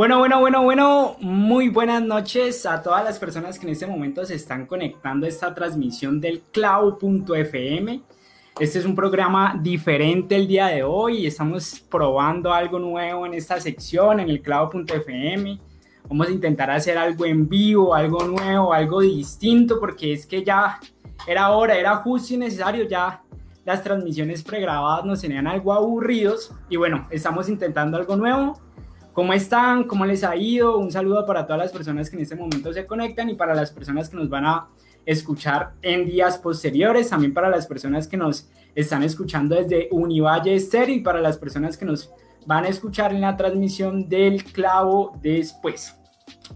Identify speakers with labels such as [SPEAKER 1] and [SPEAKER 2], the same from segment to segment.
[SPEAKER 1] Bueno, bueno, bueno, bueno, muy buenas noches a todas las personas que en este momento se están conectando a esta transmisión del clau.fm. Este es un programa diferente el día de hoy estamos probando algo nuevo en esta sección, en el clau.fm. Vamos a intentar hacer algo en vivo, algo nuevo, algo distinto, porque es que ya era hora, era justo y necesario, ya las transmisiones pregrabadas nos tenían algo aburridos y bueno, estamos intentando algo nuevo ¿Cómo están? ¿Cómo les ha ido? Un saludo para todas las personas que en este momento se conectan y para las personas que nos van a escuchar en días posteriores, también para las personas que nos están escuchando desde Univalle Estéreo y para las personas que nos van a escuchar en la transmisión del clavo después.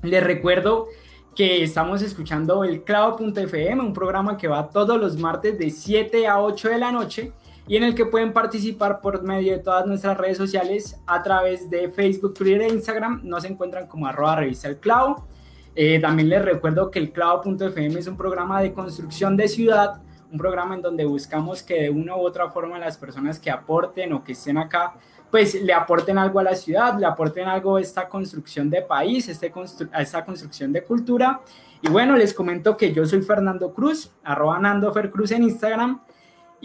[SPEAKER 1] Les recuerdo que estamos escuchando el clavo.fm, un programa que va todos los martes de 7 a 8 de la noche y en el que pueden participar por medio de todas nuestras redes sociales a través de Facebook, Twitter e Instagram. Nos encuentran como arroba revista el clavo. Eh, también les recuerdo que el clavo.fm es un programa de construcción de ciudad, un programa en donde buscamos que de una u otra forma las personas que aporten o que estén acá, pues le aporten algo a la ciudad, le aporten algo a esta construcción de país, este a esta construcción de cultura. Y bueno, les comento que yo soy Fernando Cruz, arroba Nando Cruz en Instagram.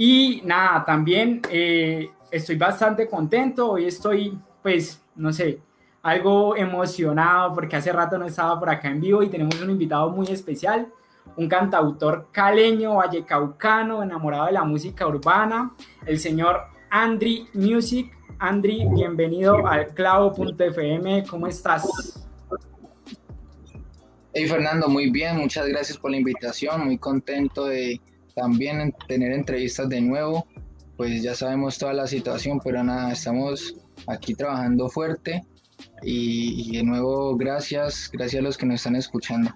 [SPEAKER 1] Y nada, también eh, estoy bastante contento. Hoy estoy, pues, no sé, algo emocionado porque hace rato no estaba por acá en vivo y tenemos un invitado muy especial, un cantautor caleño, vallecaucano, enamorado de la música urbana, el señor Andri Music. Andri, bienvenido al clavo.fm. ¿Cómo estás?
[SPEAKER 2] Hey Fernando, muy bien, muchas gracias por la invitación, muy contento de también tener entrevistas de nuevo, pues ya sabemos toda la situación, pero nada, estamos aquí trabajando fuerte y, de nuevo gracias, gracias a los que nos están escuchando.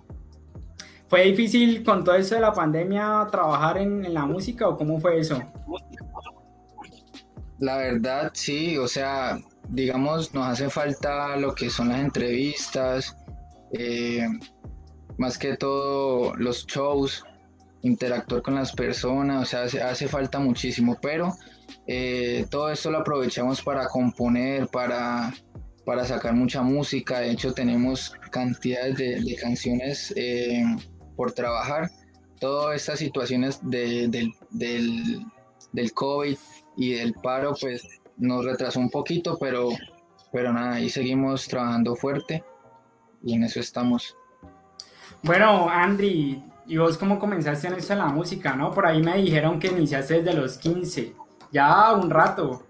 [SPEAKER 1] ¿Fue difícil con todo eso de la pandemia trabajar en, en la música o cómo fue eso?
[SPEAKER 2] La verdad, sí, o sea, digamos, nos hace falta lo que son las entrevistas, eh, más que todo los shows, interactuar con las personas, o sea, hace, falta muchísimo, pero eh, todo esto lo aprovechamos para componer, para, para sacar mucha música, de hecho tenemos cantidades de, canciones eh, por trabajar, todas estas situaciones del, del, del COVID y del paro pues nos retrasó un poquito, pero, pero nada, ahí seguimos trabajando fuerte y en eso estamos.
[SPEAKER 1] Bueno, Andri, ¿Y vos cómo comenzaste en esto de la música, no? Por ahí me dijeron que iniciaste desde los 15. Ya un rato.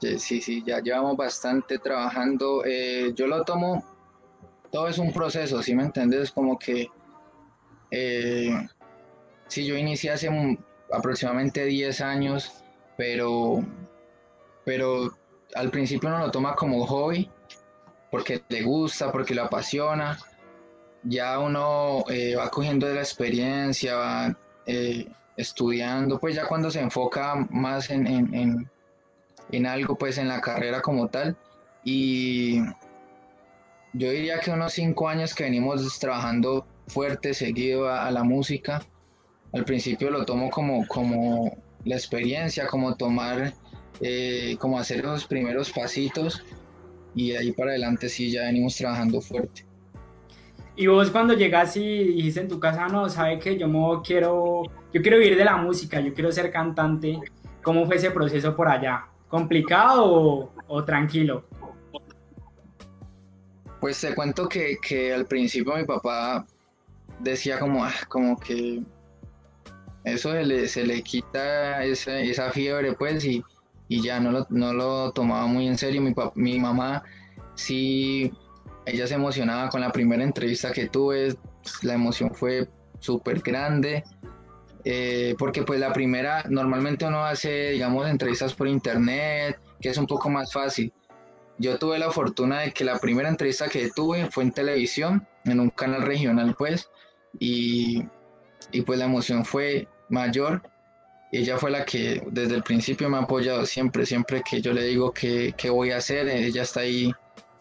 [SPEAKER 2] Sí, sí, ya llevamos bastante trabajando. Eh, yo lo tomo, todo es un proceso, ¿sí me entiendes? Como que, eh, sí, yo inicié hace aproximadamente 10 años, pero, pero al principio uno lo toma como hobby, porque le gusta, porque lo apasiona, ya uno eh, va cogiendo de la experiencia, va eh, estudiando, pues ya cuando se enfoca más en, en, algo, pues en la carrera como tal. Y yo diría que unos cinco años que venimos trabajando fuerte, seguido a, la música. Al principio lo tomo como, como la experiencia, como tomar, eh, como hacer los primeros pasitos y de ahí para adelante sí ya venimos trabajando fuerte.
[SPEAKER 1] Y vos cuando llegas y dijiste en tu casa, no, sabe que yo quiero, yo quiero vivir de la música, yo quiero ser cantante, ¿cómo fue ese proceso por allá? ¿Complicado o, tranquilo?
[SPEAKER 2] Pues te cuento que, que, al principio mi papá decía como, ah, como que eso se le, se le quita esa, esa, fiebre pues y, y ya no lo, no lo, tomaba muy en serio. Mi, mi mamá sí ella se emocionaba con la primera entrevista que tuve, la emoción fue súper grande eh, porque pues la primera, normalmente uno hace, digamos, entrevistas por internet, que es un poco más fácil. Yo tuve la fortuna de que la primera entrevista que tuve fue en televisión, en un canal regional pues, y, y pues la emoción fue mayor. Ella fue la que desde el principio me ha apoyado siempre, siempre que yo le digo que, que voy a hacer, ella está ahí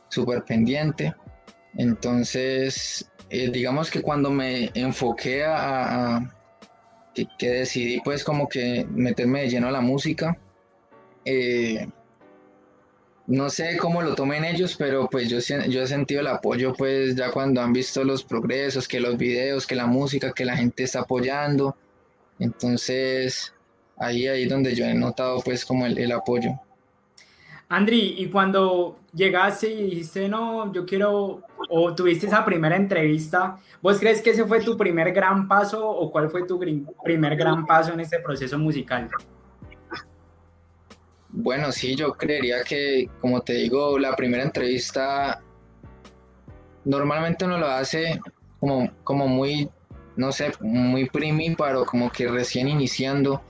[SPEAKER 2] súper pendiente. Entonces, eh, digamos que cuando me enfoqué a, que, decidí pues como que meterme de lleno a la música, eh, no sé cómo lo tomen ellos, pero pues yo, yo he sentido el apoyo pues ya cuando han visto los progresos, que los videos, que la música, que la gente está apoyando. Entonces ahí ahí donde yo he notado pues como el, el apoyo.
[SPEAKER 1] Andri, y cuando llegaste y dijiste, no, yo quiero, o tuviste esa primera entrevista, ¿vos crees que ese fue tu primer gran paso o cuál fue tu primer gran paso en este proceso musical?
[SPEAKER 2] Bueno, sí, yo creería que, como te digo, la primera entrevista normalmente uno lo hace como, como muy, no sé, muy primíparo, como que recién iniciando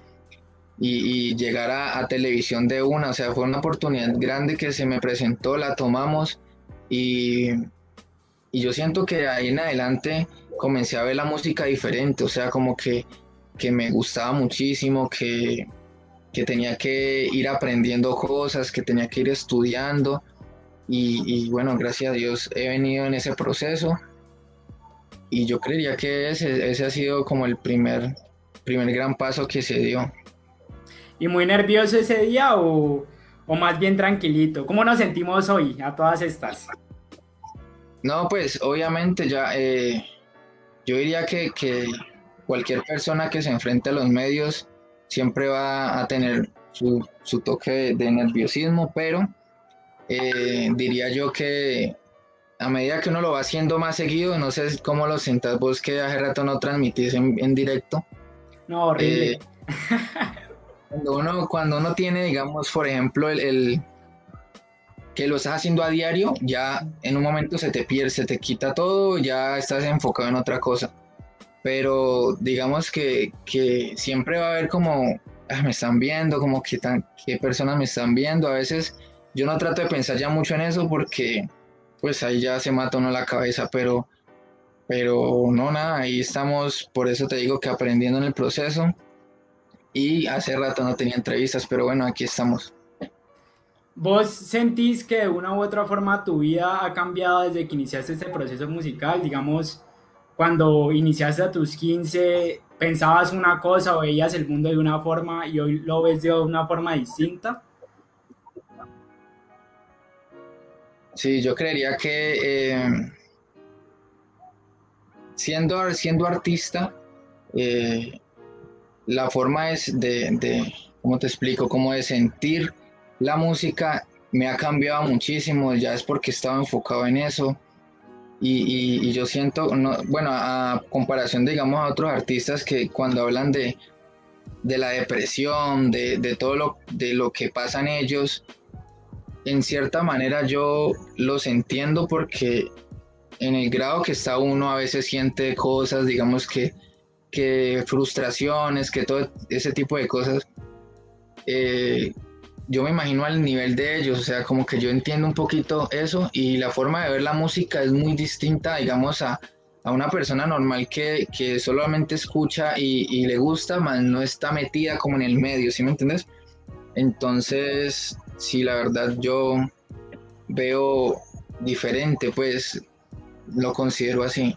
[SPEAKER 2] y, llegar a, televisión de una. O sea, fue una oportunidad grande que se me presentó, la tomamos y, y yo siento que ahí en adelante comencé a ver la música diferente, o sea, como que, que me gustaba muchísimo, que, que, tenía que ir aprendiendo cosas, que tenía que ir estudiando. Y, y, bueno, gracias a Dios he venido en ese proceso. Y yo creería que ese, ese ha sido como el primer, primer gran paso que se dio.
[SPEAKER 1] ¿Y muy nervioso ese día o, más bien tranquilito? ¿Cómo nos sentimos hoy a todas estas?
[SPEAKER 2] No, pues obviamente ya, eh, yo diría que, cualquier persona que se enfrente a los medios siempre va a tener su, toque de, nerviosismo, pero eh, diría yo que a medida que uno lo va haciendo más seguido, no sé cómo lo sientas vos que hace rato no transmitís en, directo.
[SPEAKER 1] No, horrible. Eh,
[SPEAKER 2] Cuando uno, cuando uno tiene, digamos, por ejemplo, el, que lo estás haciendo a diario, ya en un momento se te pierde, se te quita todo, ya estás enfocado en otra cosa. Pero digamos que, siempre va a haber como, ah, me están viendo, como que tan, qué personas me están viendo. A veces yo no trato de pensar ya mucho en eso porque pues ahí ya se mata uno la cabeza, pero, pero no, nada, ahí estamos, por eso te digo que aprendiendo en el proceso y hace rato no tenía entrevistas, pero bueno, aquí estamos.
[SPEAKER 1] ¿Vos sentís que de una u otra forma tu vida ha cambiado desde que iniciaste este proceso musical? Digamos, cuando iniciaste a tus 15, pensabas una cosa o veías el mundo de una forma y hoy lo ves de una forma distinta?
[SPEAKER 2] Sí, yo creería que eh, siendo, siendo artista, eh, la forma es de, de, ¿cómo te explico? Como de sentir la música me ha cambiado muchísimo, ya es porque estaba enfocado en eso. Y, yo siento, no, bueno, a comparación, digamos, a otros artistas que cuando hablan de, de la depresión, de, de, todo lo, de lo que pasan ellos, en cierta manera yo los entiendo porque en el grado que está uno a veces siente cosas, digamos que que frustraciones, que todo ese tipo de cosas, eh, yo me imagino al nivel de ellos, o sea, como que yo entiendo un poquito eso y la forma de ver la música es muy distinta, digamos, a, a una persona normal que, que solamente escucha y, y, le gusta, más no está metida como en el medio, ¿sí me entiendes? Entonces, sí, la verdad yo veo diferente, pues lo considero así.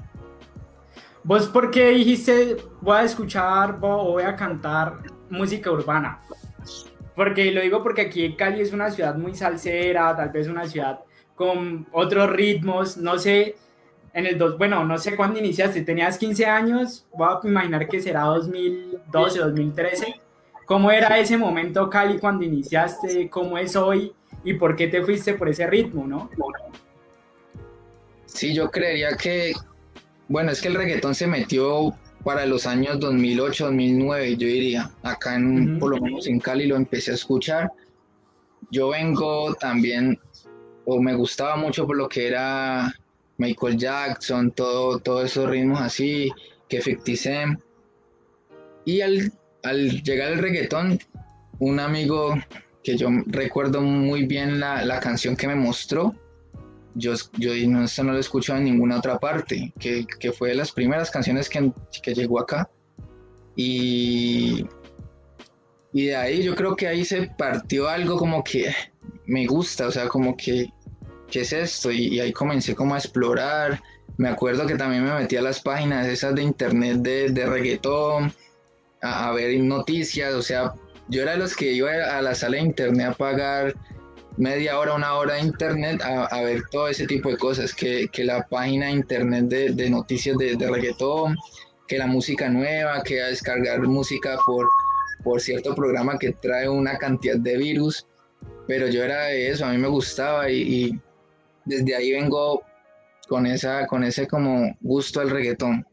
[SPEAKER 1] ¿Vos por qué dijiste voy a escuchar o voy a cantar música urbana? Porque lo digo porque aquí Cali es una ciudad muy salsera, tal vez una ciudad con otros ritmos, no sé, en el dos, bueno, no sé cuándo iniciaste, tenías 15 años, voy a imaginar que será 2012, 2013. ¿Cómo era ese momento Cali cuando iniciaste? ¿Cómo es hoy? ¿Y por qué te fuiste por ese ritmo, no?
[SPEAKER 2] Sí, yo creería que bueno, es que el reggaetón se metió para los años 2008, 2009, yo diría. Acá en, por lo menos en Cali lo empecé a escuchar. Yo vengo también, o me gustaba mucho por lo que era Michael Jackson, todo, todos esos ritmos así, que 50 Y al, al llegar el reggaetón, un amigo que yo recuerdo muy bien la, la canción que me mostró, yo, yo no, esto no lo he escuchado en ninguna otra parte, que, que fue de las primeras canciones que, que, llegó acá. Y, y de ahí yo creo que ahí se partió algo como que me gusta, o sea, como que, ¿qué es esto? Y, ahí comencé como a explorar. Me acuerdo que también me metí a las páginas esas de internet de, de reggaetón, a, a ver noticias, o sea, yo era de los que iba a la sala de internet a pagar media hora, una hora de internet a, ver todo ese tipo de cosas, que, la página de internet de, noticias de, reggaetón, que la música nueva, que a descargar música por, por cierto programa que trae una cantidad de virus, pero yo era de eso, a mí me gustaba y, desde ahí vengo con, esa, con ese como gusto al reggaetón.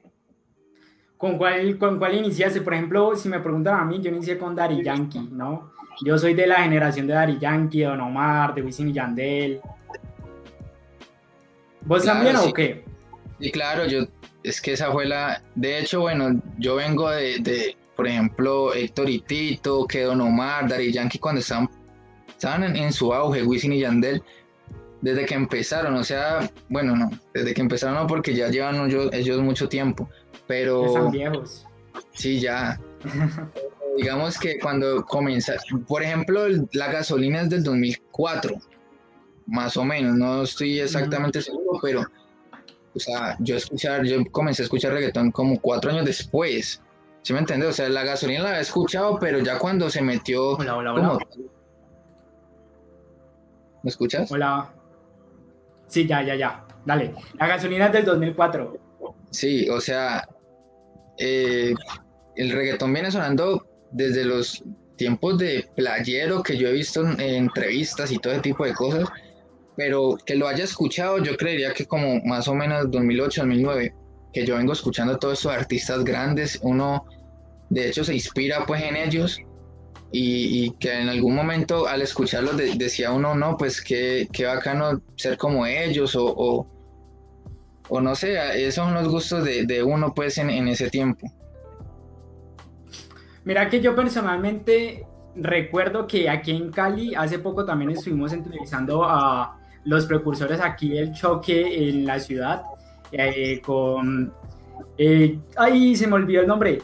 [SPEAKER 1] ¿Con cuál, ¿Con cuál iniciaste? Por ejemplo, si me preguntan a mí, yo inicié con Dari Yankee, ¿no? Yo soy de la generación de Dari Yankee, de Don Omar, de Wisin y Yandel. ¿Vos también o qué?
[SPEAKER 2] Sí, claro, yo, es que esa fue la... De hecho, bueno, yo vengo de, por ejemplo, Héctor y Tito, que Don Omar, Dari Yankee, cuando estaban, estaban en, su auge, Wisin y Yandel, desde que empezaron, o sea, bueno, no, desde que empezaron no, porque ya llevan ellos, ellos mucho tiempo, pero...
[SPEAKER 1] Están viejos.
[SPEAKER 2] Sí, ya. digamos que cuando comienza, por ejemplo, la gasolina es del 2004, más o menos, no estoy exactamente seguro, pero, o sea, yo escuchar, yo comencé a escuchar reggaetón como cuatro años después, ¿sí me entiendes? O sea, la gasolina la había escuchado, pero ya cuando se metió...
[SPEAKER 1] Hola, hola, hola.
[SPEAKER 2] ¿Me escuchas?
[SPEAKER 1] Hola. Sí, ya, ya, ya. Dale. La gasolina es del 2004.
[SPEAKER 2] Sí, o sea, eh, el reggaetón viene sonando desde los tiempos de playero que yo he visto en, entrevistas y todo ese tipo de cosas, pero que lo haya escuchado, yo creería que como más o menos 2008, 2009, que yo vengo escuchando a todos estos artistas grandes, uno de hecho se inspira pues en ellos y, que en algún momento al escucharlos decía uno, no, pues qué, qué bacano ser como ellos o, o, no sé, esos son los gustos de, uno pues en, en ese tiempo.
[SPEAKER 1] Mira que yo personalmente recuerdo que aquí en Cali hace poco también estuvimos entrevistando a los precursores aquí del choque en la ciudad eh, con... Eh, ay, se me olvidó el nombre.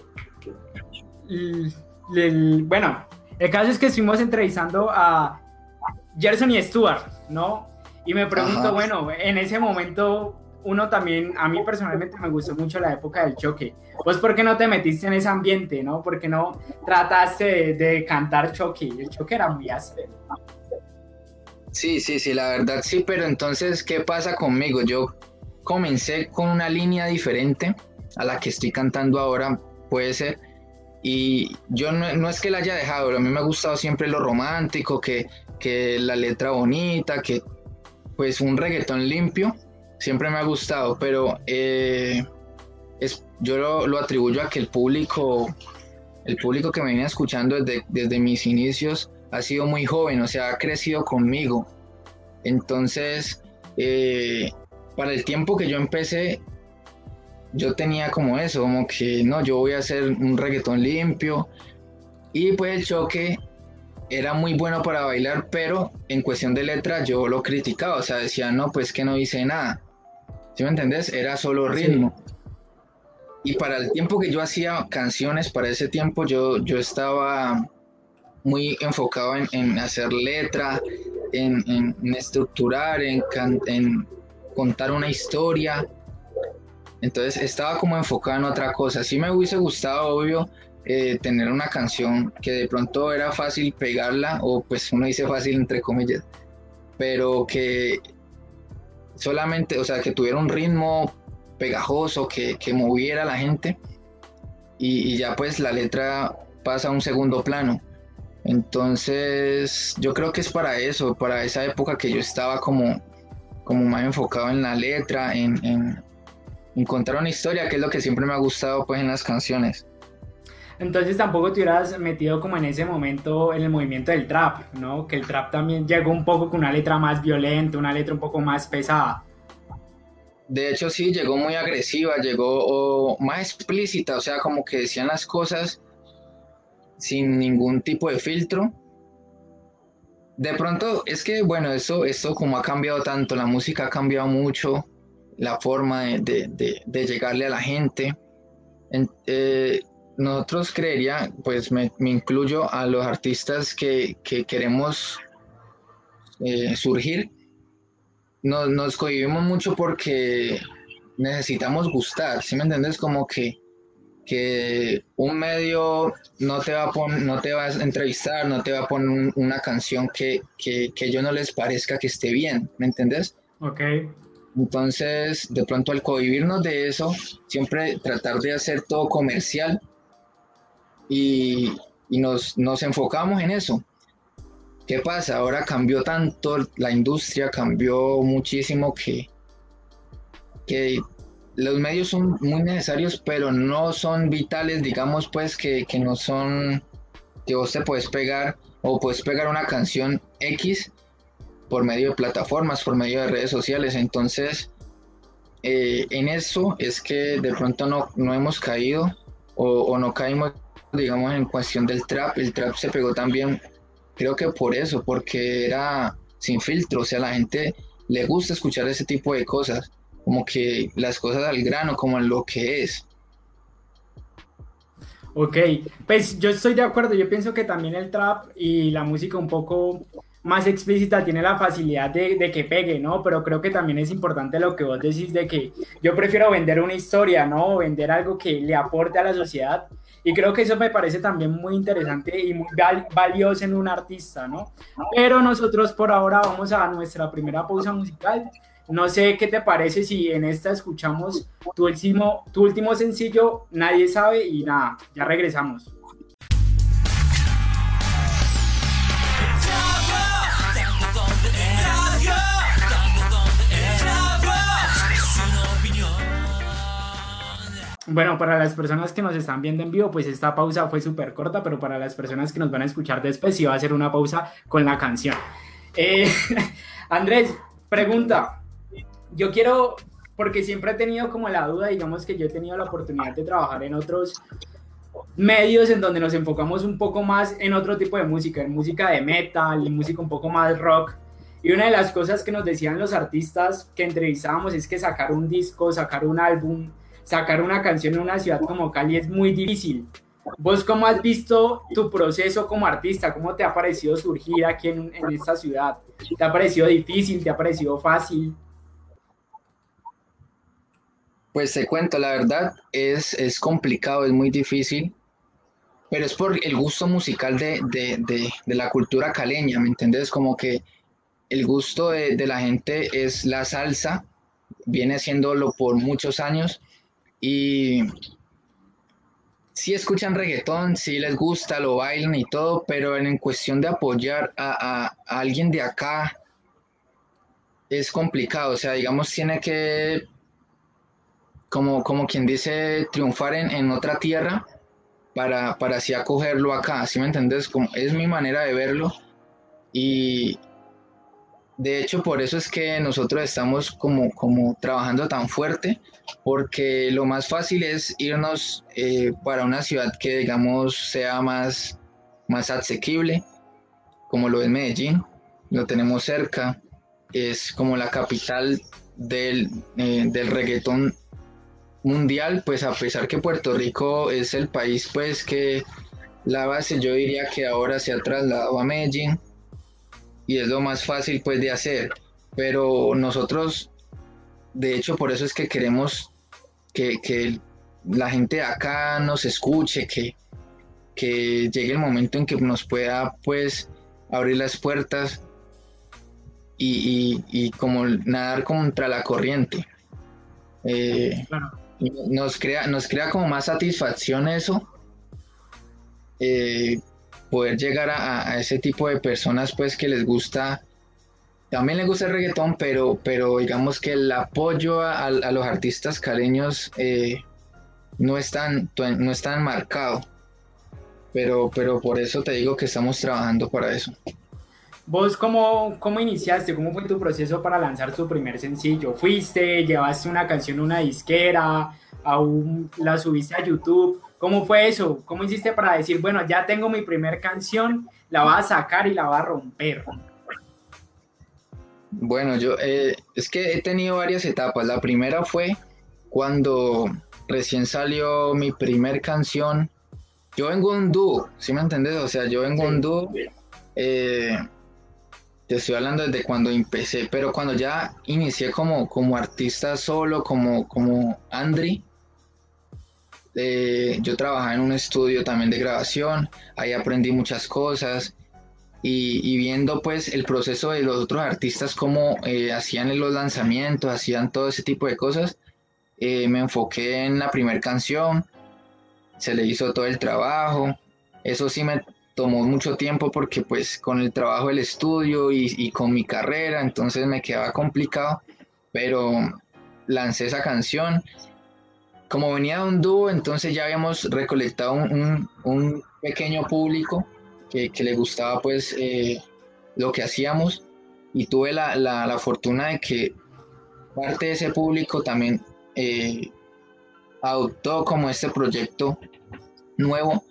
[SPEAKER 1] bueno, el caso es que estuvimos entrevistando a Gerson y Stuart, ¿no? Y me pregunto, bueno, en ese momento uno también, a mí personalmente me gustó mucho la época del choque. Pues, ¿por qué no te metiste en ese ambiente, no? ¿Por qué no trataste de, cantar choque? El choque era muy áspero.
[SPEAKER 2] Sí, sí, sí, la verdad sí, pero entonces, ¿qué pasa conmigo? Yo comencé con una línea diferente a la que estoy cantando ahora, puede ser, y yo no, es que la haya dejado, a mí me ha gustado siempre lo romántico, que, que la letra bonita, que pues un reggaetón limpio, siempre me ha gustado, pero eh, es, yo lo, atribuyo a que el público, el público que me viene escuchando desde, desde mis inicios ha sido muy joven, o sea, ha crecido conmigo. Entonces, eh, para el tiempo que yo empecé, yo tenía como eso, como que no, yo voy a hacer un reggaetón limpio. Y pues el choque era muy bueno para bailar, pero en cuestión de letra yo lo criticaba, o sea, decía, no, pues que no hice nada. ¿Sí me entendés? Era solo ritmo. Y para el tiempo que yo hacía canciones, para ese tiempo yo, yo estaba muy enfocado en, hacer letra, en, estructurar, en, en contar una historia. Entonces estaba como enfocado en otra cosa. Sí me hubiese gustado, obvio, eh, tener una canción que de pronto era fácil pegarla, o pues uno dice fácil entre comillas, pero que solamente, o sea, que tuviera un ritmo pegajoso, que, moviera a la gente y, ya pues la letra pasa a un segundo plano. Entonces yo creo que es para eso, para esa época que yo estaba como, como más enfocado en la letra, en, en, en contar una historia, que es lo que siempre me ha gustado pues en las canciones.
[SPEAKER 1] Entonces tampoco te hubieras metido como en ese momento en el movimiento del trap, ¿no? Que el trap también llegó un poco con una letra más violenta, una letra un poco más pesada.
[SPEAKER 2] De hecho sí, llegó muy agresiva, llegó más explícita, o sea, como que decían las cosas sin ningún tipo de filtro. De pronto, es que, bueno, eso, eso como ha cambiado tanto, la música ha cambiado mucho, la forma de, llegarle a la gente. Eh, nosotros creería, pues me, incluyo a los artistas que, queremos eh, surgir. Nos, nos cohibimos mucho porque necesitamos gustar, ¿sí me entiendes? Como que, que un medio no te, va a no te va a entrevistar, no te va a poner una canción que, que, que yo no les parezca que esté bien, ¿me entiendes?
[SPEAKER 1] Ok.
[SPEAKER 2] Entonces, de pronto al cohibirnos de eso, siempre tratar de hacer todo comercial y, y nos, nos enfocamos en eso. ¿Qué pasa? Ahora cambió tanto la industria, cambió muchísimo que, que los medios son muy necesarios, pero no son vitales, digamos, pues que, no son que vos te puedes pegar o puedes pegar una canción X por medio de plataformas, por medio de redes sociales. Entonces, eh, en eso es que de pronto no, no hemos caído o, o, no caímos, digamos, en cuestión del trap. El trap se pegó también, creo que por eso, porque era sin filtro, o sea, la gente le gusta escuchar ese tipo de cosas como que las cosas al grano, como en lo que es.
[SPEAKER 1] Ok, pues yo estoy de acuerdo, yo pienso que también el trap y la música un poco más explícita tiene la facilidad de, de, que pegue, ¿no? Pero creo que también es importante lo que vos decís de que yo prefiero vender una historia, ¿no? Vender algo que le aporte a la sociedad. Y creo que eso me parece también muy interesante y muy valioso en un artista, ¿no? Pero nosotros por ahora vamos a nuestra primera pausa musical no sé qué te parece si en esta escuchamos tu último, tu último sencillo, Nadie sabe, y nada, ya regresamos. Bueno, para las personas que nos están viendo en vivo, pues esta pausa fue súper corta, pero para las personas que nos van a escuchar después, sí va a ser una pausa con la canción. Eh, Andrés, pregunta, yo quiero, porque siempre he tenido como la duda, digamos que yo he tenido la oportunidad de trabajar en otros medios en donde nos enfocamos un poco más en otro tipo de música, en música de metal, en música un poco más rock. Y una de las cosas que nos decían los artistas que entrevistábamos es que sacar un disco, sacar un álbum, sacar una canción en una ciudad como Cali es muy difícil. ¿Vos cómo has visto tu proceso como artista? ¿Cómo te ha parecido surgir aquí en, en esta ciudad? ¿Te ha parecido difícil? ¿Te ha parecido fácil?
[SPEAKER 2] Pues te cuento, la verdad es, es complicado, es muy difícil, pero es por el gusto musical de, la cultura caleña, ¿me entiendes? Como que el gusto de, la gente es la salsa, viene haciéndolo por muchos años y si escuchan reggaetón, si les gusta, lo bailan y todo, pero en cuestión de apoyar a, a alguien de acá es complicado, o sea, digamos, tiene que como, como quien dice, triunfar en, en otra tierra para, para, así acogerlo acá, ¿sí me entiendes? Como, es mi manera de verlo y de hecho por eso es que nosotros estamos como, como trabajando tan fuerte, porque lo más fácil es irnos eh, para una ciudad que digamos sea más, más asequible, como lo es Medellín, lo tenemos cerca, es como la capital del, eh, del reggaetón mundial, pues a pesar que Puerto Rico es el país pues que la base yo diría que ahora se ha trasladado a Medellín y es lo más fácil pues de hacer, pero nosotros de hecho por eso es que queremos que, la gente de acá nos escuche, que, que llegue el momento en que nos pueda pues abrir las puertas y, y, como nadar contra la corriente. Eh, nos crea, nos crea como más satisfacción eso, eh, poder llegar a, ese tipo de personas pues que les gusta, también les gusta el reggaetón, pero, pero digamos que el apoyo a, los artistas caleños eh, no, es tan, no es marcado, pero, pero por eso te digo que estamos trabajando para eso.
[SPEAKER 1] ¿Vos cómo, cómo iniciaste? ¿Cómo fue tu proceso para lanzar tu primer sencillo? ¿Fuiste, llevaste una canción a una disquera, aún la subiste a YouTube? ¿Cómo fue eso? ¿Cómo hiciste para decir, bueno, ya tengo mi primer canción, la voy a sacar y la voy a romper?
[SPEAKER 2] Bueno, yo eh, es que he tenido varias etapas. La primera fue cuando recién salió mi primer canción. Yo vengo un dúo, ¿sí me entendés? O sea, yo vengo un dúo. Eh, te estoy hablando desde cuando empecé, pero cuando ya inicié como, como artista solo, como, como Andri, eh, yo trabajaba en un estudio también de grabación, ahí aprendí muchas cosas y, viendo pues el proceso de los otros artistas, cómo eh, hacían los lanzamientos, hacían todo ese tipo de cosas, eh, me enfoqué en la primera canción, se le hizo todo el trabajo, eso sí me tomó mucho tiempo porque pues con el trabajo del estudio y, con mi carrera, entonces me quedaba complicado, pero lancé esa canción. Como venía de un dúo, entonces ya habíamos recolectado un, pequeño público que, le gustaba pues eh, lo que hacíamos y tuve la, la, fortuna de que parte de ese público también eh, adoptó como este proyecto nuevo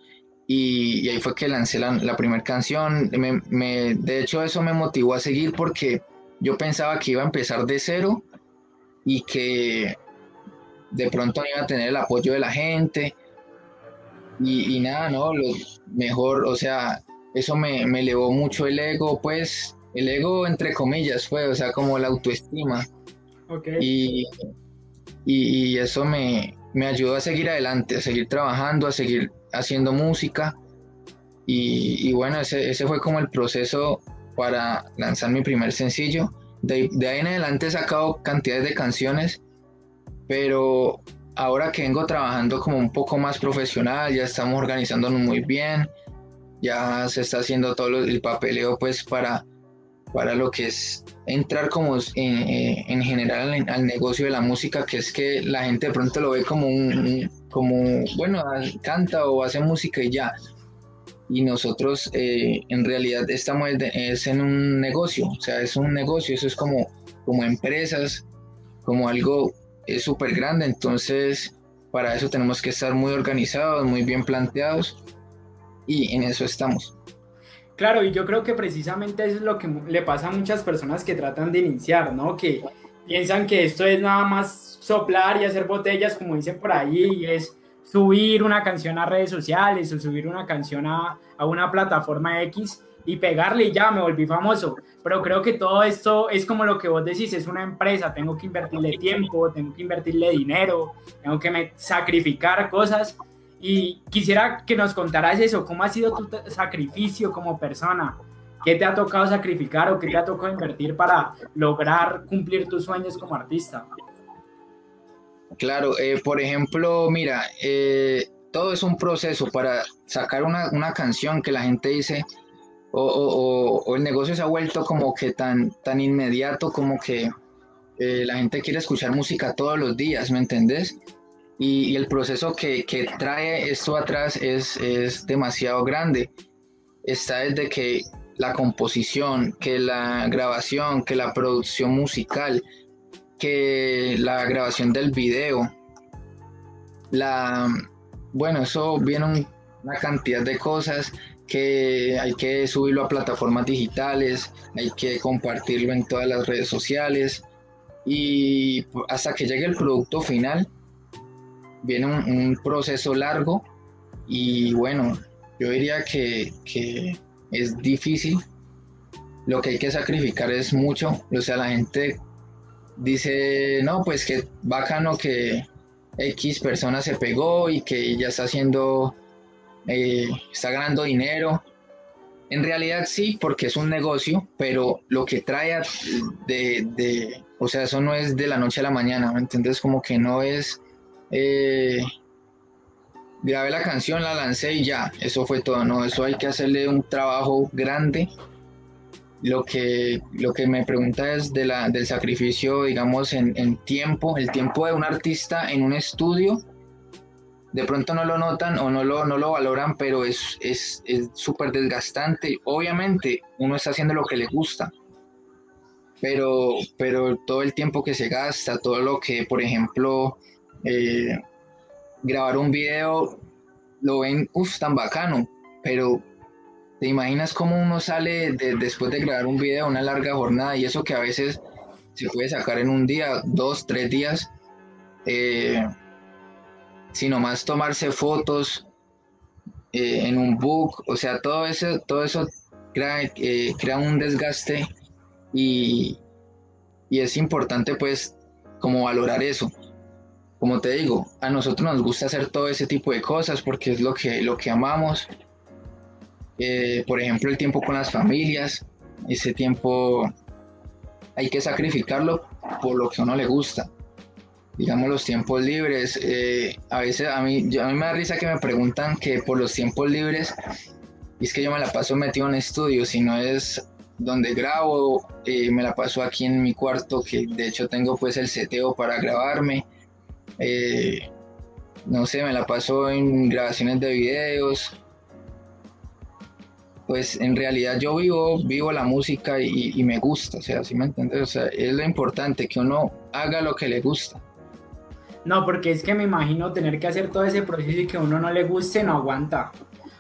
[SPEAKER 2] y, ahí fue que lancé la, primera canción. Me, de hecho, eso me motivó a seguir porque yo pensaba que iba a empezar de cero y que de pronto no iba a tener el apoyo de la gente. Y, nada, no, lo mejor, o sea, eso me, me, elevó mucho el ego, pues, el ego entre comillas fue, o sea, como la autoestima. Y, y, eso me, me ayudó a seguir adelante, a seguir trabajando, a seguir haciendo música. Y, bueno, ese, ese, fue como el proceso para lanzar mi primer sencillo. De, ahí en adelante he sacado cantidades de canciones, pero ahora que vengo trabajando como un poco más profesional, ya estamos organizándonos muy bien, ya se está haciendo todo el papeleo pues para, para lo que es entrar como en, general al, negocio de la música, que es que la gente de pronto lo ve como un, como, bueno, canta o hace música y ya. Y nosotros eh, en realidad estamos es en un negocio, o sea, es un negocio, eso es como, como empresas, como algo es súper grande, entonces para eso tenemos que estar muy organizados, muy bien planteados y en eso estamos.
[SPEAKER 1] Claro, y yo creo que precisamente eso es lo que le pasa a muchas personas que tratan de iniciar, ¿no? Que piensan que esto es nada más soplar y hacer botellas, como dicen por ahí, y es subir una canción a redes sociales o subir una canción a, a una plataforma X y pegarle y ya me volví famoso. Pero creo que todo esto es como lo que vos decís, es una empresa, tengo que invertirle tiempo, tengo que invertirle dinero, tengo que sacrificar cosas y quisiera que nos contaras eso, cómo ha sido tu sacrificio como persona, qué te ha tocado sacrificar o qué te ha tocado invertir para lograr cumplir tus sueños como artista.
[SPEAKER 2] Claro, eh, por ejemplo, mira, eh, todo es un proceso para sacar una, canción que la gente dice, o, el negocio se ha vuelto como que tan, tan inmediato como que eh, la gente quiere escuchar música todos los días, ¿me entendés? y, el proceso que, trae esto atrás es, es demasiado grande. Está desde que la composición, que la grabación, que la producción musical, que la grabación del video. La, bueno, eso viene una cantidad de cosas que hay que subirlo a plataformas digitales, hay que compartirlo en todas las redes sociales y hasta que llegue el producto final viene un, proceso largo y bueno, yo diría que, es difícil. Lo que hay que sacrificar es mucho. O sea, la gente dice, no, pues que bacano que X persona se pegó y que ya está haciendo, eh, está ganando dinero. En realidad sí, porque es un negocio, pero lo que trae de, de, o sea, eso no es de la noche a la mañana, ¿me entiendes? Como que no es eh, grabé la canción, la lancé y ya, eso fue todo, no, eso hay que hacerle un trabajo grande. Lo que, lo que me pregunta es de la, del sacrificio, digamos, en, tiempo, el tiempo de un artista en un estudio, de pronto no lo notan o no lo, no lo valoran, pero es súper es, desgastante. Obviamente uno está haciendo lo que le gusta, pero, pero todo el tiempo que se gasta, todo lo que, por ejemplo, eh, grabar un video lo ven, uff, tan bacano, pero ¿te imaginas cómo uno sale después de grabar un video, una larga jornada y eso que a veces se puede sacar en un día, dos, tres días, eh, sino más tomarse fotos eh, en un book, o sea, todo eso, todo eso crea, eh, crea un desgaste y, y es importante pues como valorar eso. Como te digo, a nosotros nos gusta hacer todo ese tipo de cosas porque es lo que, lo que amamos. por ejemplo, el tiempo con las familias, ese tiempo hay que sacrificarlo por lo que a uno le gusta. Digamos los tiempos libres, eh, a veces a mí, a mí me da risa que me preguntan que por los tiempos libres, es que yo me la paso metido en estudio, si no es donde grabo, eh, me la paso aquí en mi cuarto, que de hecho tengo pues el seteo para grabarme. Eh, no sé, me la paso en grabaciones de videos, pues en realidad yo vivo, vivo la música y, me gusta, o sea, ¿sí me entiendes? O sea, es lo importante, que uno haga lo que le gusta.
[SPEAKER 1] No, porque es que me imagino tener que hacer todo ese proceso y que uno no le guste, no aguanta.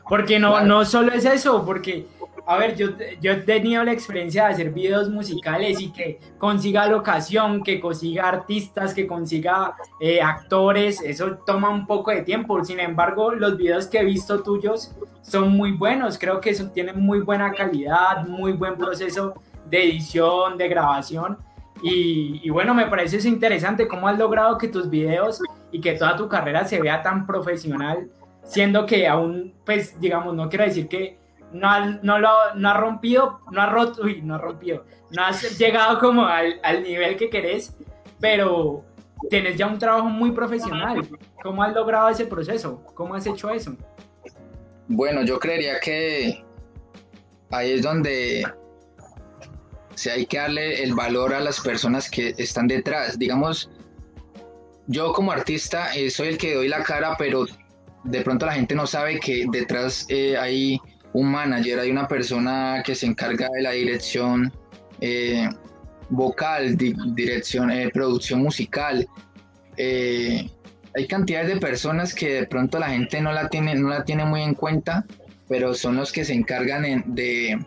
[SPEAKER 1] Porque no, no solo es eso, porque a ver, yo, yo he tenido la experiencia de hacer videos musicales y que consiga locación, que consiga artistas, que consiga eh, actores, eso toma un poco de tiempo. Sin embargo, los videos que he visto tuyos son muy buenos, creo que eso tienen muy buena calidad, muy buen proceso de edición, de grabación. Y, bueno, me parece interesante cómo has logrado que tus videos y que toda tu carrera se vea tan profesional, siendo que aún, pues digamos, no quiero decir que no, ha, no, lo, no ha rompido, no ha roto, uy, no ha rompido, no has llegado como al, al nivel que querés, pero tienes ya un trabajo muy profesional. ¿Cómo has logrado ese proceso? ¿Cómo has hecho eso?
[SPEAKER 2] Bueno, yo creería que ahí es donde se hay que darle el valor a las personas que están detrás. Digamos, yo como artista eh, soy el que doy la cara, pero de pronto la gente no sabe que detrás eh, hay un manager, hay una persona que se encarga de la dirección eh, vocal, dirección, producción musical. Hay cantidades de personas que de pronto la gente no la tiene, no la tiene muy en cuenta, pero son los que se encargan de,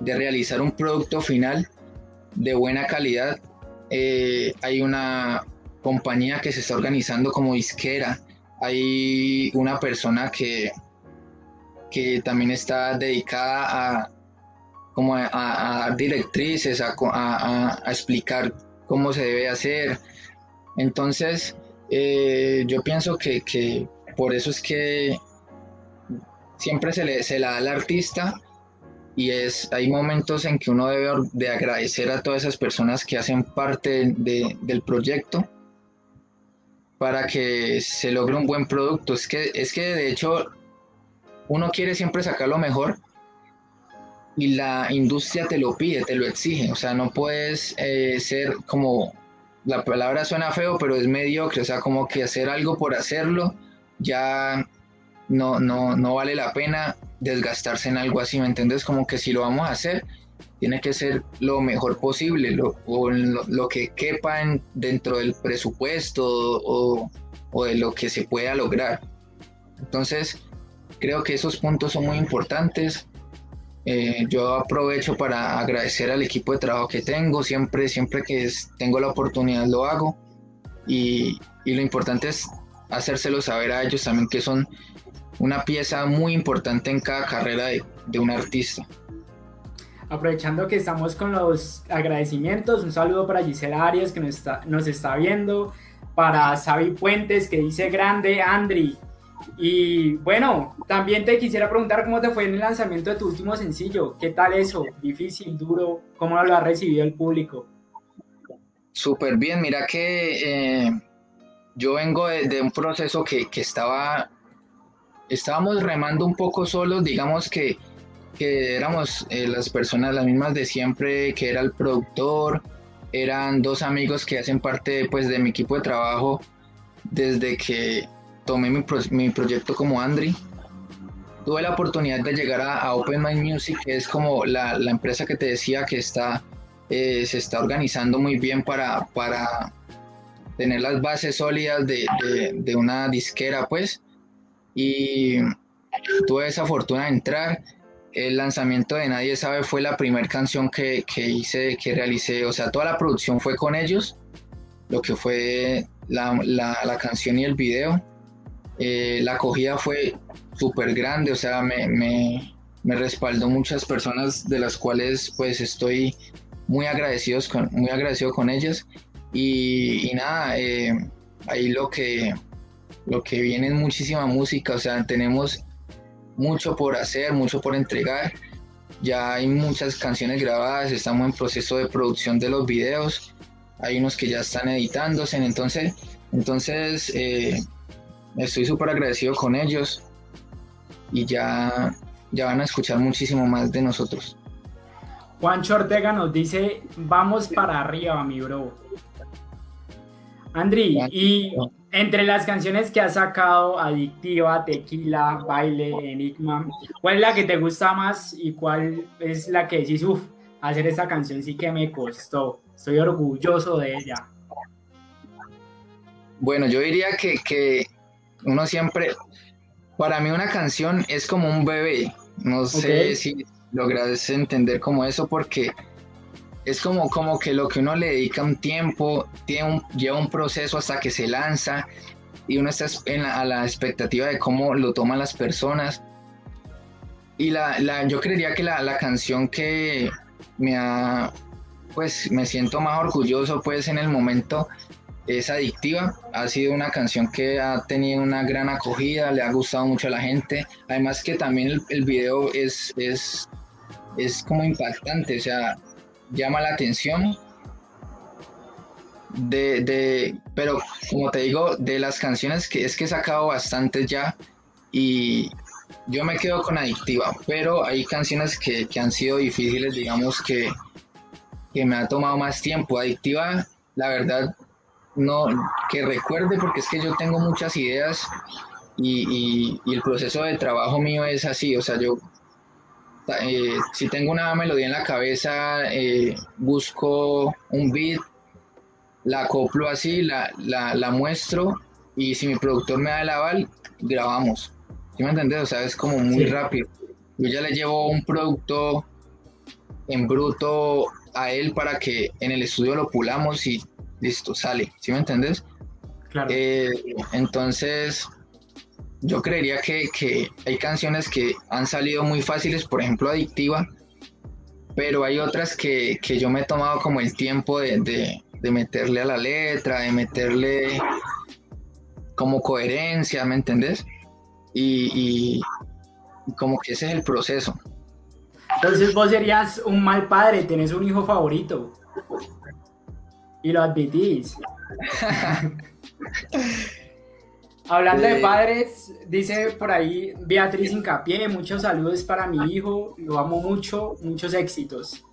[SPEAKER 2] de, realizar un producto final de buena calidad. hay una compañía que se está organizando como disquera, hay una persona que, que también está dedicada a, como a, directrices, a, explicar cómo se debe hacer. Entonces, eh, yo pienso que, por eso es que siempre se le, se la da al artista y es, hay momentos en que uno debe de agradecer a todas esas personas que hacen parte del proyecto para que se logre un buen producto. Es que, es que de hecho uno quiere siempre sacar lo mejor y la industria te lo pide, te lo exige. O sea, no puedes eh, ser como, la palabra suena feo, pero es mediocre. O sea, como que hacer algo por hacerlo ya no, no, no vale la pena desgastarse en algo así, ¿me entiendes? Como que si lo vamos a hacer, tiene que ser lo mejor posible, lo, o lo, que quepa dentro del presupuesto o, o de lo que se pueda lograr. Entonces, Creo que esos puntos son muy importantes. Eh, yo aprovecho para agradecer al equipo de trabajo que tengo. Siempre, siempre que tengo la oportunidad lo hago. Y, y, lo importante es hacérselo saber a ellos también que son una pieza muy importante en cada carrera de, de un artista.
[SPEAKER 1] Aprovechando que estamos con los agradecimientos, un saludo para Gisela Arias que nos está, nos está viendo, para Xavi Puentes que dice grande, Andri, y bueno, también te quisiera preguntar cómo te fue en el lanzamiento de tu último sencillo. ¿Qué tal eso? ¿Difícil, duro? ¿Cómo lo ha recibido el público?
[SPEAKER 2] Súper bien, mira que eh, yo vengo de, un proceso que, estaba, estábamos remando un poco solos, digamos que, que éramos eh, las personas las mismas de siempre, que era el productor, eran dos amigos que hacen parte pues, de mi equipo de trabajo desde que tomé mi, proyecto como Andri. Tuve la oportunidad de llegar a, Open Mind Music, que es como la, empresa que te decía que está, eh, se está organizando muy bien para, para tener las bases sólidas de, una disquera, pues. Y tuve esa fortuna de entrar. El lanzamiento de Nadie Sabe fue la primera canción que, que, hice, que realicé, o sea, toda la producción fue con ellos, lo que fue la, la, la canción y el video. Eh, la acogida fue súper grande, o sea, me, me, me, respaldó muchas personas de las cuales pues estoy muy, agradecidos con, muy agradecido con ellas. Y, y nada, eh, ahí lo que, lo que viene es muchísima música, o sea, tenemos mucho por hacer, mucho por entregar. Ya hay muchas canciones grabadas, estamos en proceso de producción de los videos, hay unos que ya están editándose, entonces, entonces eh, estoy súper agradecido con ellos y ya, ya van a escuchar muchísimo más de nosotros.
[SPEAKER 1] Juan Ortega nos dice, vamos para arriba, mi bro. Andri, y entre las canciones que has sacado, Adictiva, Tequila, Baile, Enigma, ¿cuál es la que te gusta más y cuál es la que decís, uff, hacer esta canción sí que me costó? Estoy orgulloso de ella.
[SPEAKER 2] Bueno, yo diría que, que uno siempre, para mí una canción es como un bebé. No sé si logras entender como eso porque es como, como que lo que uno le dedica un tiempo, tiene un, lleva un proceso hasta que se lanza y uno está en a la expectativa de cómo lo toman las personas. Y la, la yo creería que la, la, canción que me ha, pues me siento más orgulloso pues en el momento es adictiva, ha sido una canción que ha tenido una gran acogida, le ha gustado mucho a la gente, además que también el, el video es, es, es como impactante, o sea, llama la atención. De, de, pero como te digo, de las canciones que es que he sacado bastantes ya y yo me quedo con Adictiva, pero hay canciones que, que han sido difíciles, digamos que, que me ha tomado más tiempo. Adictiva, la verdad, no, que recuerde porque es que yo tengo muchas ideas y, y, y el proceso de trabajo mío es así, o sea, yo eh, si tengo una melodía en la cabeza, eh, busco un beat, la acoplo así, la, la, muestro y si mi productor me da el aval, grabamos. ¿Sí me entiendes? O sea, es como muy rápido. Yo ya le llevo un producto en bruto a él para que en el estudio lo pulamos y listo, sale. ¿Sí me entiendes? Claro. Eh, entonces, yo creería que, que, hay canciones que han salido muy fáciles, por ejemplo Adictiva, pero hay otras que, que yo me he tomado como el tiempo de, de, de, meterle a la letra, de meterle como coherencia, ¿me entendés? Y, y como que ese es el proceso.
[SPEAKER 1] Entonces vos serías un mal padre, tenés un hijo favorito. Y lo admitís. Hablando de padres, dice por ahí Beatriz Incapié, muchos saludos para mi hijo, lo amo mucho, muchos éxitos.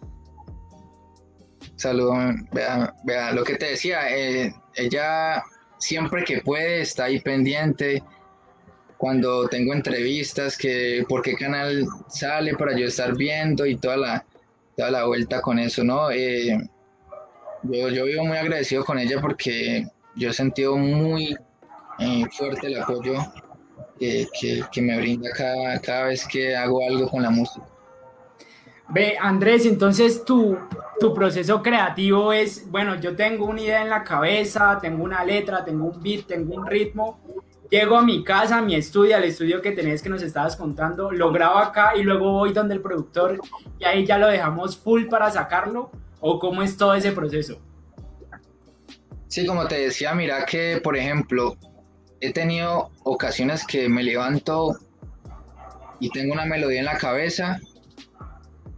[SPEAKER 2] Saludos, vea, vea, lo que te decía, eh, ella siempre que puede está ahí pendiente. Cuando tengo entrevistas, que por qué canal sale para yo estar viendo y toda la, toda la vuelta con eso, ¿no? Eh, yo, yo vivo muy agradecido con ella porque yo he sentido muy eh, fuerte el apoyo que, que, me brinda cada, cada, vez que hago algo con la música.
[SPEAKER 1] Ve, Andrés, entonces tu, tu proceso creativo es, bueno, yo tengo una idea en la cabeza, tengo una letra, tengo un beat, tengo un ritmo, llego a mi casa, a mi estudio, al estudio que tenés que nos estabas contando, lo grabo acá y luego voy donde el productor y ahí ya lo dejamos full para sacarlo, o cómo es todo ese proceso.
[SPEAKER 2] Sí, como te decía, mira que, por ejemplo, he tenido ocasiones que me levanto y tengo una melodía en la cabeza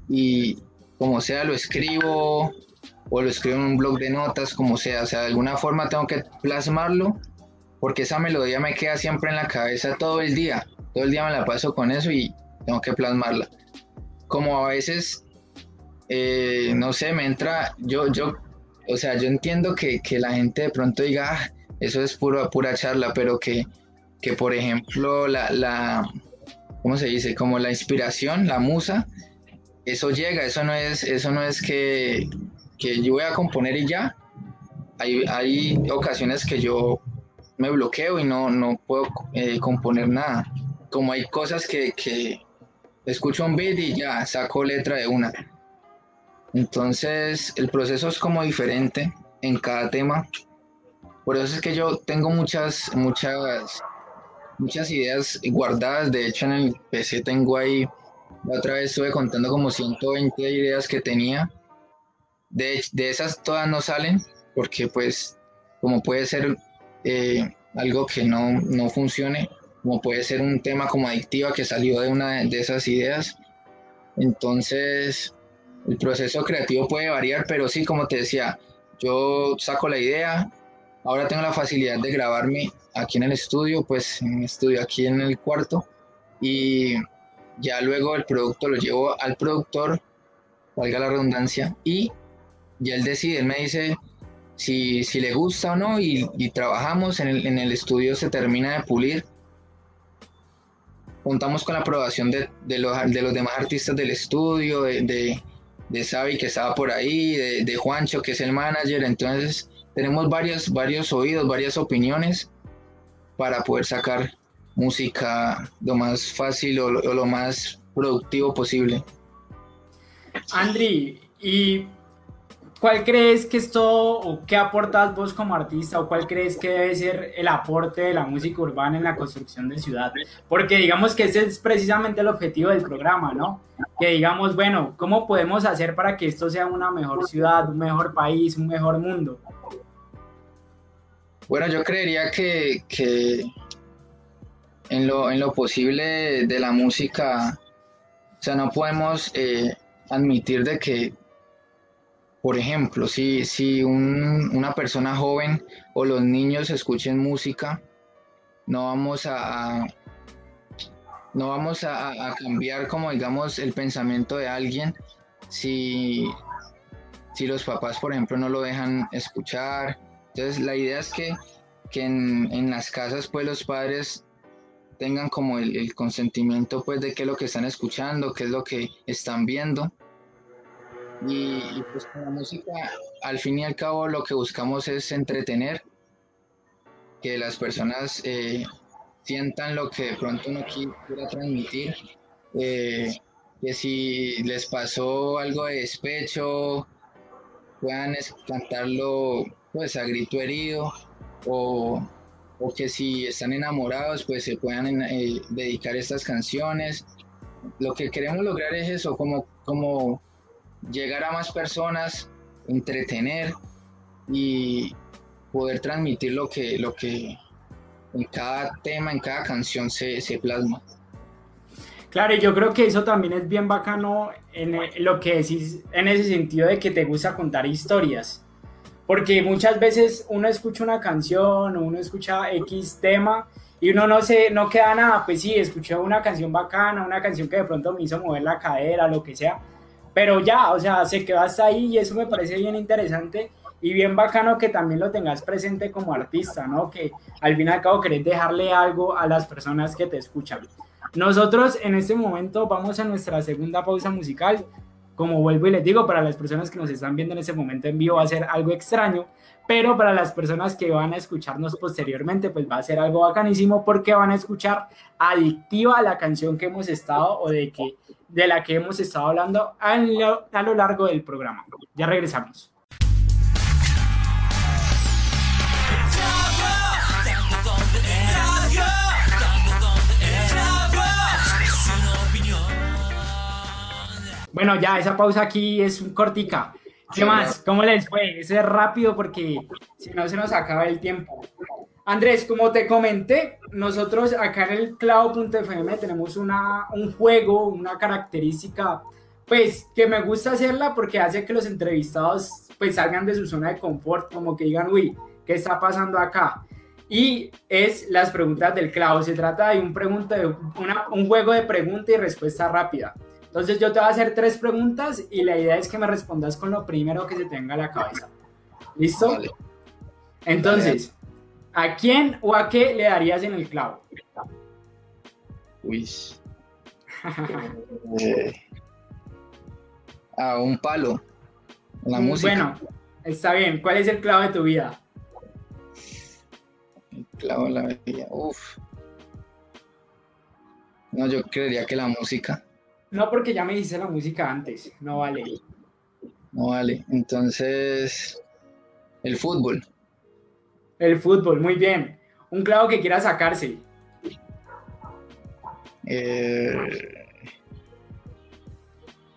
[SPEAKER 2] y como sea lo escribo o lo escribo en un blog de notas, como sea, o sea, de alguna forma tengo que plasmarlo porque esa melodía me queda siempre en la cabeza todo el día, todo el día me la paso con eso y tengo que plasmarla. Como a veces, eh, no sé, me entra, yo, yo, o sea, yo entiendo que, que la gente de pronto diga, ah, eso es pura, pura charla, pero que, que por ejemplo la, la, ¿cómo se dice? Como la inspiración, la musa, eso llega, eso no es, eso no es que, que yo voy a componer y ya. Hay, hay ocasiones que yo me bloqueo y no, no puedo eh, componer nada. Como hay cosas que, que escucho un beat y ya saco letra de una. Entonces el proceso es como diferente en cada tema. Por eso es que yo tengo muchas, muchas, muchas ideas guardadas. De hecho en el PC tengo ahí, otra vez estuve contando como 120 ideas que tenía. De, de esas todas no salen porque pues como puede ser eh, algo que no, no funcione, como puede ser un tema como adictiva que salió de una de esas ideas. Entonces, el proceso creativo puede variar, pero sí, como te decía, yo saco la idea, ahora tengo la facilidad de grabarme aquí en el estudio, pues en estudio aquí en el cuarto, y ya luego el producto lo llevo al productor, valga la redundancia, y ya él decide, él me dice si, si le gusta o no, y, trabajamos, en el, en el estudio se termina de pulir. Contamos con la aprobación de, de, los, de los demás artistas del estudio, de, de, de que estaba por ahí, de, de, Juancho que es el manager, entonces tenemos varios, varios oídos, varias opiniones para poder sacar música lo más fácil o lo, más productivo posible.
[SPEAKER 1] Andri, y ¿Cuál crees que esto, o qué aportas vos como artista, o cuál crees que debe ser el aporte de la música urbana en la construcción de ciudad? Porque digamos que ese es precisamente el objetivo del programa, ¿no? Que digamos, bueno, ¿cómo podemos hacer para que esto sea una mejor ciudad, un mejor país, un mejor mundo?
[SPEAKER 2] Bueno, yo creería que, que en, lo, en lo posible de la música, o sea, no podemos eh, admitir de que por ejemplo, si, si una persona joven o los niños escuchen música, no vamos a, no vamos a, cambiar como digamos el pensamiento de alguien si, si los papás, por ejemplo, no lo dejan escuchar. Entonces la idea es que, en, las casas pues los padres tengan como el, el consentimiento pues de qué es lo que están escuchando, qué es lo que están viendo. Y, pues con la música, al fin y al cabo, lo que buscamos es entretener, que las personas eh, sientan lo que de pronto uno quiera transmitir, eh, que si les pasó algo de despecho, puedan cantarlo pues a grito herido, o, o que si están enamorados, pues se puedan eh, dedicar estas canciones. Lo que queremos lograr es eso, como, como llegar a más personas, entretener y poder transmitir lo que, lo que en cada tema, en cada canción se, se plasma.
[SPEAKER 1] Claro, yo creo que eso también es bien bacano en lo que decís, en ese sentido de que te gusta contar historias. Porque muchas veces uno escucha una canción o uno escucha X tema y uno no se, no queda nada, pues sí, escuché una canción bacana, una canción que de pronto me hizo mover la cadera, lo que sea, pero ya, o sea, se quedó hasta ahí y eso me parece bien interesante y bien bacano que también lo tengas presente como artista, ¿no? Que al fin y al cabo querés dejarle algo a las personas que te escuchan. Nosotros en este momento vamos a nuestra segunda pausa musical. Como vuelvo y les digo, para las personas que nos están viendo en ese momento en vivo va a ser algo extraño, pero para las personas que van a escucharnos posteriormente, pues va a ser algo bacanísimo porque van a escuchar adictiva la canción que hemos estado o de que de la que hemos estado hablando a lo, a lo largo del programa. Ya regresamos. Bueno, ya esa pausa aquí es un cortica. ¿Qué más? ¿Cómo les fue? Ese es rápido porque si no se nos acaba el tiempo. Andrés, como te comenté, nosotros acá en el clavo.fm tenemos una, un juego, una característica, pues que me gusta hacerla porque hace que los entrevistados pues salgan de su zona de confort, como que digan, uy, ¿qué está pasando acá? Y es las preguntas del clavo. Se trata de un, pregunta de un juego de pregunta y respuesta rápida. Entonces yo te voy a hacer tres preguntas y la idea es que me respondas con lo primero que se tenga a la cabeza. ¿Listo? Entonces, ¿A quién o a qué le darías en el clavo?
[SPEAKER 2] Uy. Eh, a un palo.
[SPEAKER 1] La música. Bueno, está bien. ¿Cuál es el clavo de tu vida?
[SPEAKER 2] El clavo en la vejilla, uff. No, yo creería que la música.
[SPEAKER 1] No, porque ya me dice la música antes, no vale.
[SPEAKER 2] No vale, entonces el fútbol.
[SPEAKER 1] El fútbol, muy bien. Un clavo que quiera sacarse.
[SPEAKER 2] Eh,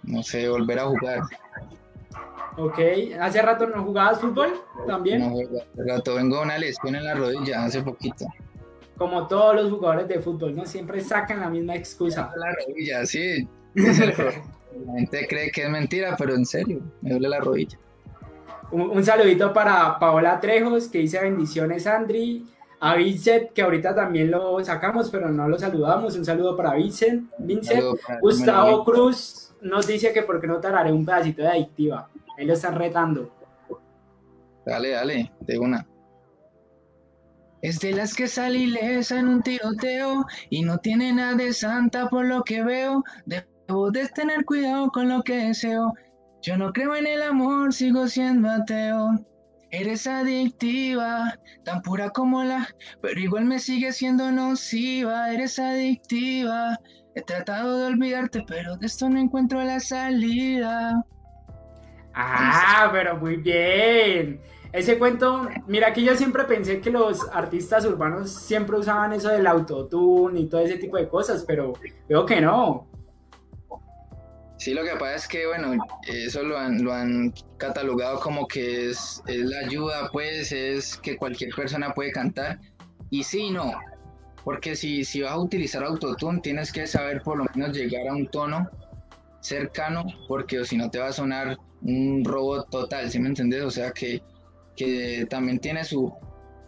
[SPEAKER 2] no sé, volver a jugar.
[SPEAKER 1] Ok, ¿hace rato no jugabas fútbol también?
[SPEAKER 2] No, hace rato vengo de una lesión en la rodilla hace poquito.
[SPEAKER 1] Como todos los jugadores de fútbol, ¿no? Siempre sacan la misma excusa.
[SPEAKER 2] La rodilla, sí. la gente cree que es mentira, pero en serio, me duele la rodilla.
[SPEAKER 1] Un, saludito para Paola Trejos, que dice bendiciones, Andri. A Vincent, que ahorita también lo sacamos, pero no lo saludamos. Un saludo para Vincent. Vincent. Gustavo Cruz nos dice que porque no tararé un pedacito de adictiva. Él lo están retando.
[SPEAKER 2] Dale, dale, de una. Es de las que sale ilesa en un tiroteo y no tiene nada de santa por lo que veo. De tener cuidado con lo que deseo. Yo no creo en el amor, sigo siendo ateo. Eres adictiva, tan pura como la, pero igual me sigue siendo nociva. Eres adictiva. He tratado de olvidarte, pero de esto no encuentro la salida.
[SPEAKER 1] Ah, pero muy bien. Ese cuento, mira que yo siempre pensé que los artistas urbanos siempre usaban eso del autotune y todo ese tipo de cosas, pero veo que no.
[SPEAKER 2] Sí, lo que pasa es que, bueno, eso lo han, lo han catalogado como que es, es la ayuda, pues, es que cualquier persona puede cantar. Y sí, no, porque si, si vas a utilizar autotune, tienes que saber por lo menos llegar a un tono cercano, porque si no te va a sonar un robot total, ¿sí me entendés? O sea que, que también tiene su,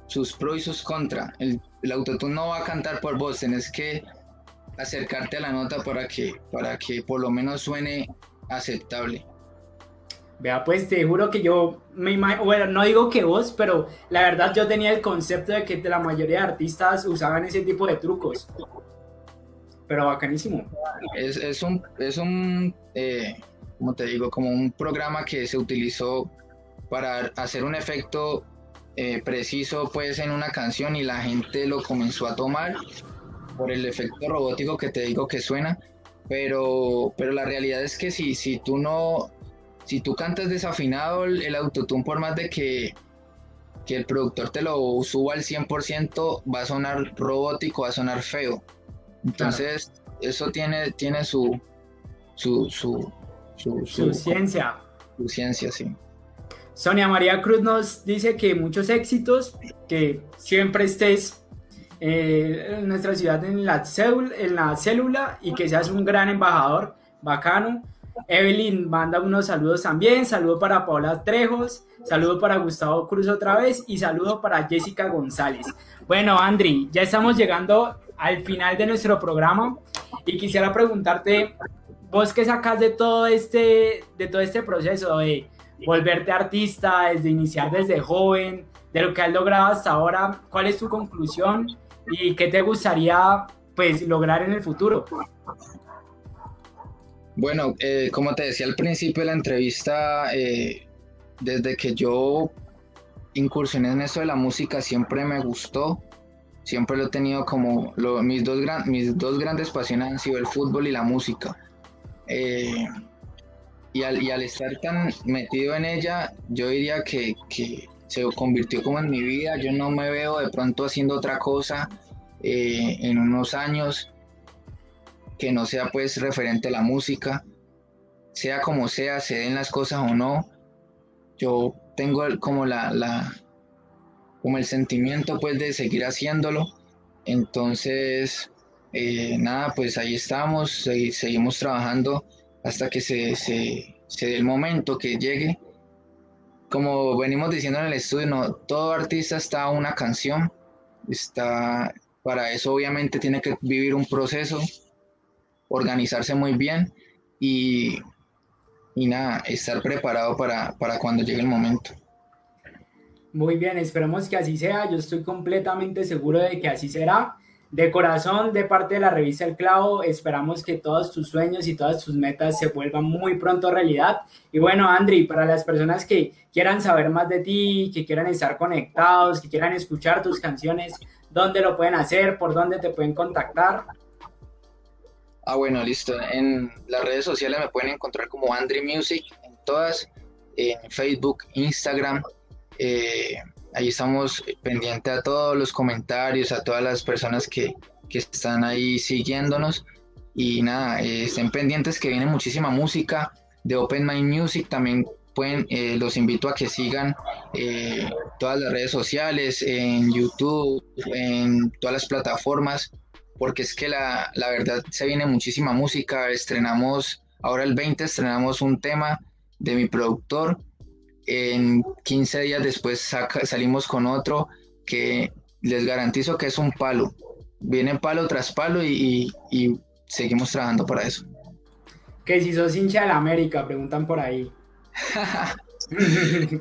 [SPEAKER 2] sus pros y sus contras. El, el autotune no va a cantar por voz, tienes que acercarte a la nota para que, para que por lo menos suene aceptable.
[SPEAKER 1] Vea, pues te juro que yo me imagino, bueno, no digo que vos, pero la verdad yo tenía el concepto de que la mayoría de artistas usaban ese tipo de trucos. Pero bacanísimo.
[SPEAKER 2] Es, es un, es un eh, como te digo, como un programa que se utilizó para hacer un efecto eh, preciso pues en una canción y la gente lo comenzó a tomar por el efecto robótico que te digo que suena, pero, pero la realidad es que si, si tú no, si tú cantas desafinado el, autotune por más de que, que el productor te lo suba al 100%, va a sonar robótico, va a sonar feo. Entonces, eso tiene, tiene su, su, su,
[SPEAKER 1] su, ciencia.
[SPEAKER 2] Su ciencia, sí.
[SPEAKER 1] Sonia María Cruz nos dice que muchos éxitos, que siempre estés eh, nuestra ciudad en la, en la célula y que seas un gran embajador, bacano. Evelyn manda unos saludos también, saludo para Paula Trejos, saludo para Gustavo Cruz otra vez y saludo para Jessica González. Bueno, Andri, ya estamos llegando al final de nuestro programa y quisiera preguntarte vos qué sacas de todo este, de todo este proceso de volverte artista, desde iniciar desde joven, de lo que has logrado hasta ahora, ¿cuál es tu conclusión y qué te gustaría pues lograr en el futuro?
[SPEAKER 2] Bueno, eh, como te decía al principio de la entrevista, eh, desde que yo incursioné en eso de la música siempre me gustó, siempre lo he tenido como mis, dos mis dos grandes pasiones han sido el fútbol y la música. Eh, y, al, estar tan metido en ella, yo diría que, se convirtió como en mi vida. Yo no me veo de pronto haciendo otra cosa eh, en unos años que no sea pues referente a la música. Sea como sea, se den las cosas o no. Yo tengo como la, como el sentimiento pues de seguir haciéndolo. Entonces, eh, nada, pues ahí estamos, seguimos trabajando hasta que se, se, dé el momento que llegue. Como venimos diciendo en el estudio, no, todo artista está una canción, está, para eso obviamente tiene que vivir un proceso, organizarse muy bien y, y nada, estar preparado para, para cuando llegue el momento.
[SPEAKER 1] Muy bien, esperemos que así sea. Yo estoy completamente seguro de que así será. De corazón, de parte de la revista El Clavo, esperamos que todos tus sueños y todas tus metas se vuelvan muy pronto realidad. Y bueno, Andri, para las personas que quieran saber más de ti, que quieran estar conectados, que quieran escuchar tus canciones, dónde lo pueden hacer, por dónde te pueden contactar.
[SPEAKER 2] Ah, bueno, listo. En las redes sociales me pueden encontrar como Andri Music, en todas, en Facebook, Instagram. Eh, ahí estamos pendientes a todos los comentarios, a todas las personas que, que están ahí siguiéndonos. Y nada, eh, estén pendientes que viene muchísima música de Open Mind Music. También pueden, eh, los invito a que sigan eh, todas las redes sociales, en YouTube, en todas las plataformas, porque es que la, la verdad se viene muchísima música. Estrenamos, ahora el 20 estrenamos un tema de mi productor. En 15 días después salimos con otro que les garantizo que es un palo. Viene palo tras palo y, y seguimos trabajando para eso.
[SPEAKER 1] Que si sos hincha de la América, preguntan por ahí.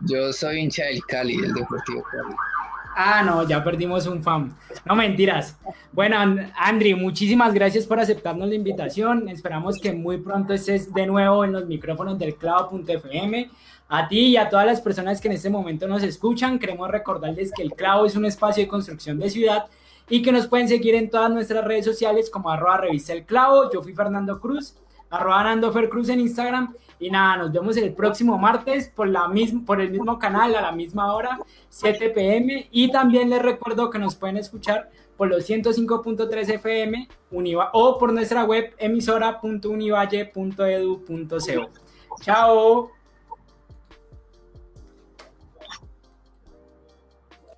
[SPEAKER 2] Yo soy hincha del Cali, del Deportivo Cali.
[SPEAKER 1] Ah, no, ya perdimos un fan. No mentiras. Bueno, Andri, muchísimas gracias por aceptarnos la invitación. Esperamos que muy pronto estés de nuevo en los micrófonos del clavo.fm. A ti y a todas las personas que en este momento nos escuchan, queremos recordarles que el clavo es un espacio de construcción de ciudad y que nos pueden seguir en todas nuestras redes sociales como arroba revista el clavo. Yo fui Fernando Cruz, arroba Nando Cruz en Instagram y nada, nos vemos el próximo martes por, la misma, por el mismo canal a la misma hora, 7 pm. Y también les recuerdo que nos pueden escuchar por los 105.3 FM o por nuestra web emisora.univalle.edu.co. Chao.